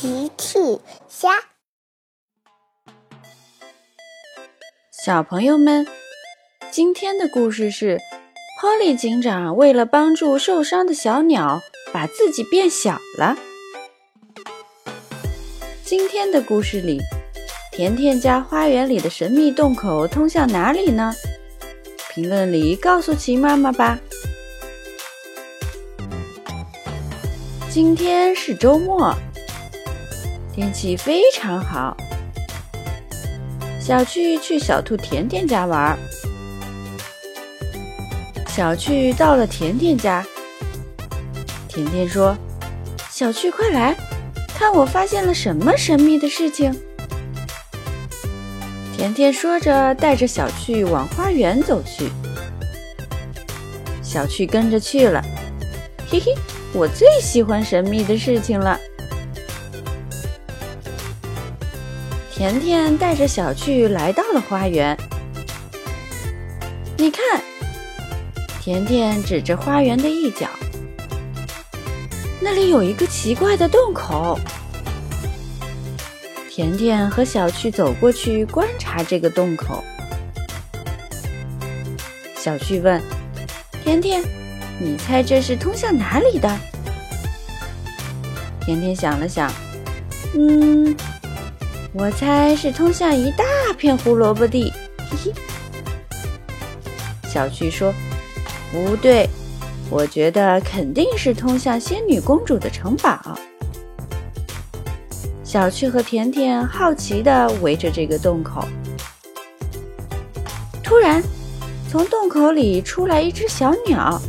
奇趣虾，小朋友们，今天的故事是 poly 警长为了帮助受伤的小鸟，把自己变小了。今天的故事里，甜甜家花园里的神秘洞口通向哪里呢？评论里告诉奇妈妈吧。今天是周末，天气非常好。小趣去小兔甜甜家玩。小趣到了甜甜家，甜甜说：“小趣，快来看，我发现了什么神秘的事情。”甜甜说着，带着小趣往花园走去。小趣跟着去了，嘿嘿。我最喜欢神秘的事情了。甜甜带着小趣来到了花园。你看，甜甜指着花园的一角，那里有一个奇怪的洞口。甜甜和小趣走过去观察这个洞口。小趣问甜甜。你猜这是通向哪里的？甜甜想了想，嗯，我猜是通向一大片胡萝卜地。嘿嘿。小趣说：“不对，我觉得肯定是通向仙女公主的城堡。”小趣和甜甜好奇地围着这个洞口。突然，从洞口里出来一只小鸟。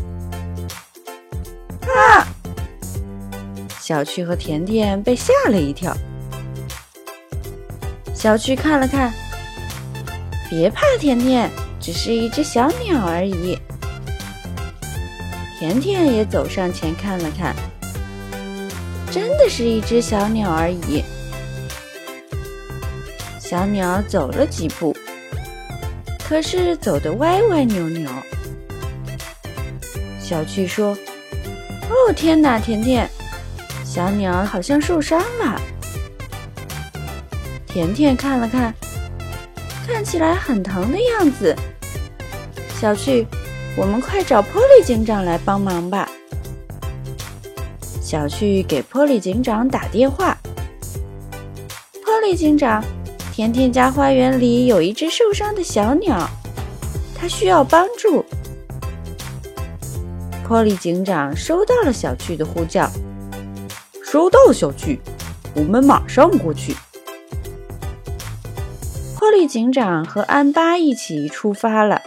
啊！小趣和甜甜被吓了一跳。小趣看了看，别怕，甜甜，只是一只小鸟而已。甜甜也走上前看了看，真的是一只小鸟而已。小鸟走了几步，可是走得歪歪扭扭。小趣说。哦天哪，甜甜，小鸟好像受伤了。甜甜看了看，看起来很疼的样子。小趣，我们快找波利警长来帮忙吧。小趣给波利警长打电话。波利警长，甜甜家花园里有一只受伤的小鸟，它需要帮助。波利警长收到了小趣的呼叫，收到，小趣，我们马上过去。波利警长和安巴一起出发了，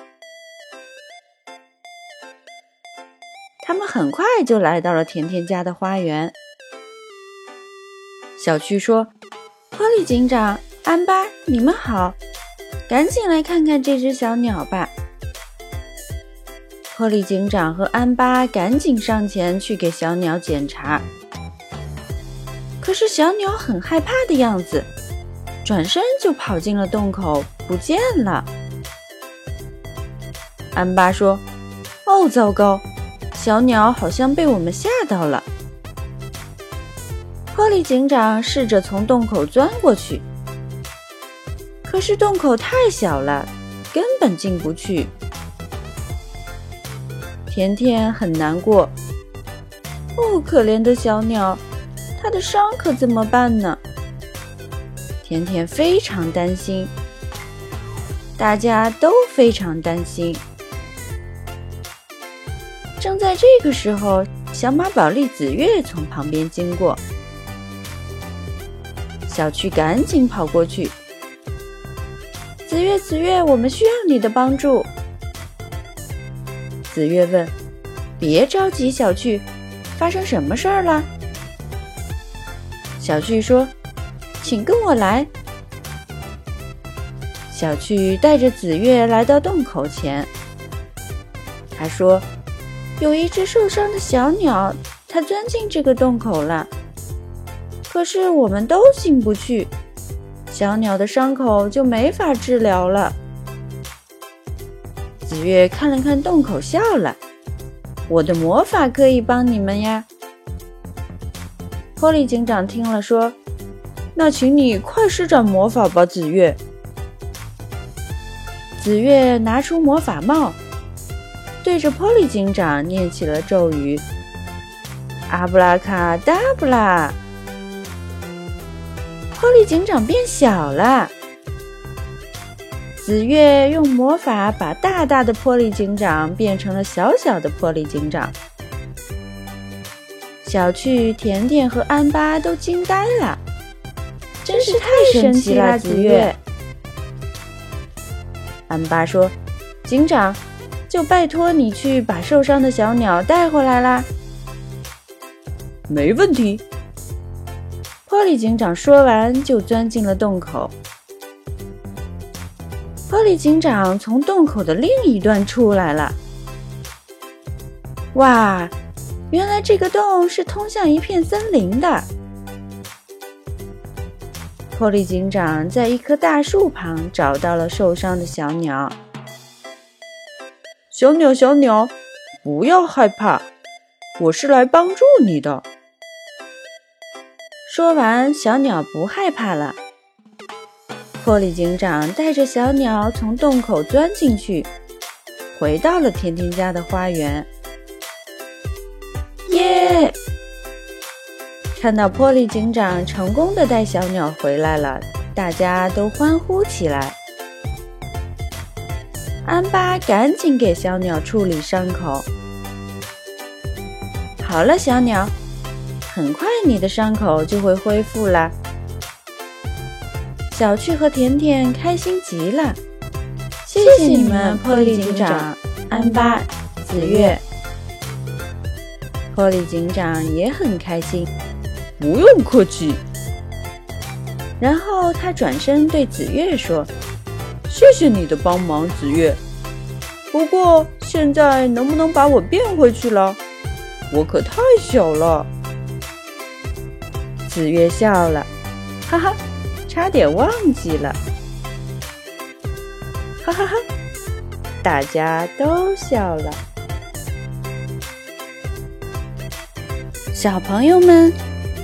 他们很快就来到了甜甜家的花园。小趣说：“波利警长，安巴，你们好，赶紧来看看这只小鸟吧。”波利警长和安巴赶紧上前去给小鸟检查，可是小鸟很害怕的样子，转身就跑进了洞口，不见了。安巴说：“哦，糟糕，小鸟好像被我们吓到了。”波利警长试着从洞口钻过去，可是洞口太小了，根本进不去。甜甜很难过，哦，可怜的小鸟，它的伤可怎么办呢？甜甜非常担心，大家都非常担心。正在这个时候，小马宝莉紫月从旁边经过，小趣赶紧跑过去。紫月，紫月，我们需要你的帮助。紫月问：“别着急，小趣，发生什么事儿了？”小趣说：“请跟我来。”小趣带着紫月来到洞口前。他说：“有一只受伤的小鸟，它钻进这个洞口了。可是我们都进不去，小鸟的伤口就没法治疗了。”紫月看了看洞口，笑了：“我的魔法可以帮你们呀。”波利警长听了说：“那请你快施展魔法吧，紫月。紫月拿出魔法帽，对着波利警长念起了咒语：“阿布拉卡达布拉。”波利警长变小了。紫月用魔法把大大的波利警长变成了小小的波利警长。小趣、甜甜和安巴都惊呆了，真是太神奇了！紫月，安巴说：“警长，就拜托你去把受伤的小鸟带回来啦。”没问题。波利警长说完，就钻进了洞口。波利警长从洞口的另一端出来了。哇，原来这个洞是通向一片森林的。波利警长在一棵大树旁找到了受伤的小鸟。小鸟，小鸟，不要害怕，我是来帮助你的。说完，小鸟不害怕了。波利警长带着小鸟从洞口钻进去，回到了甜甜家的花园。看到波利警长成功的带小鸟回来了，大家都欢呼起来。安巴赶紧给小鸟处理伤口。好了，小鸟，很快你的伤口就会恢复了。小趣和甜甜开心极了，谢谢你们，波利警长、安巴、紫月。波利警长也很开心，不用客气。然后他转身对紫月说：“谢谢你的帮忙，紫月。不过现在能不能把我变回去了？我可太小了。”紫月笑了，哈哈。差点忘记了，哈哈哈！大家都笑了。小朋友们，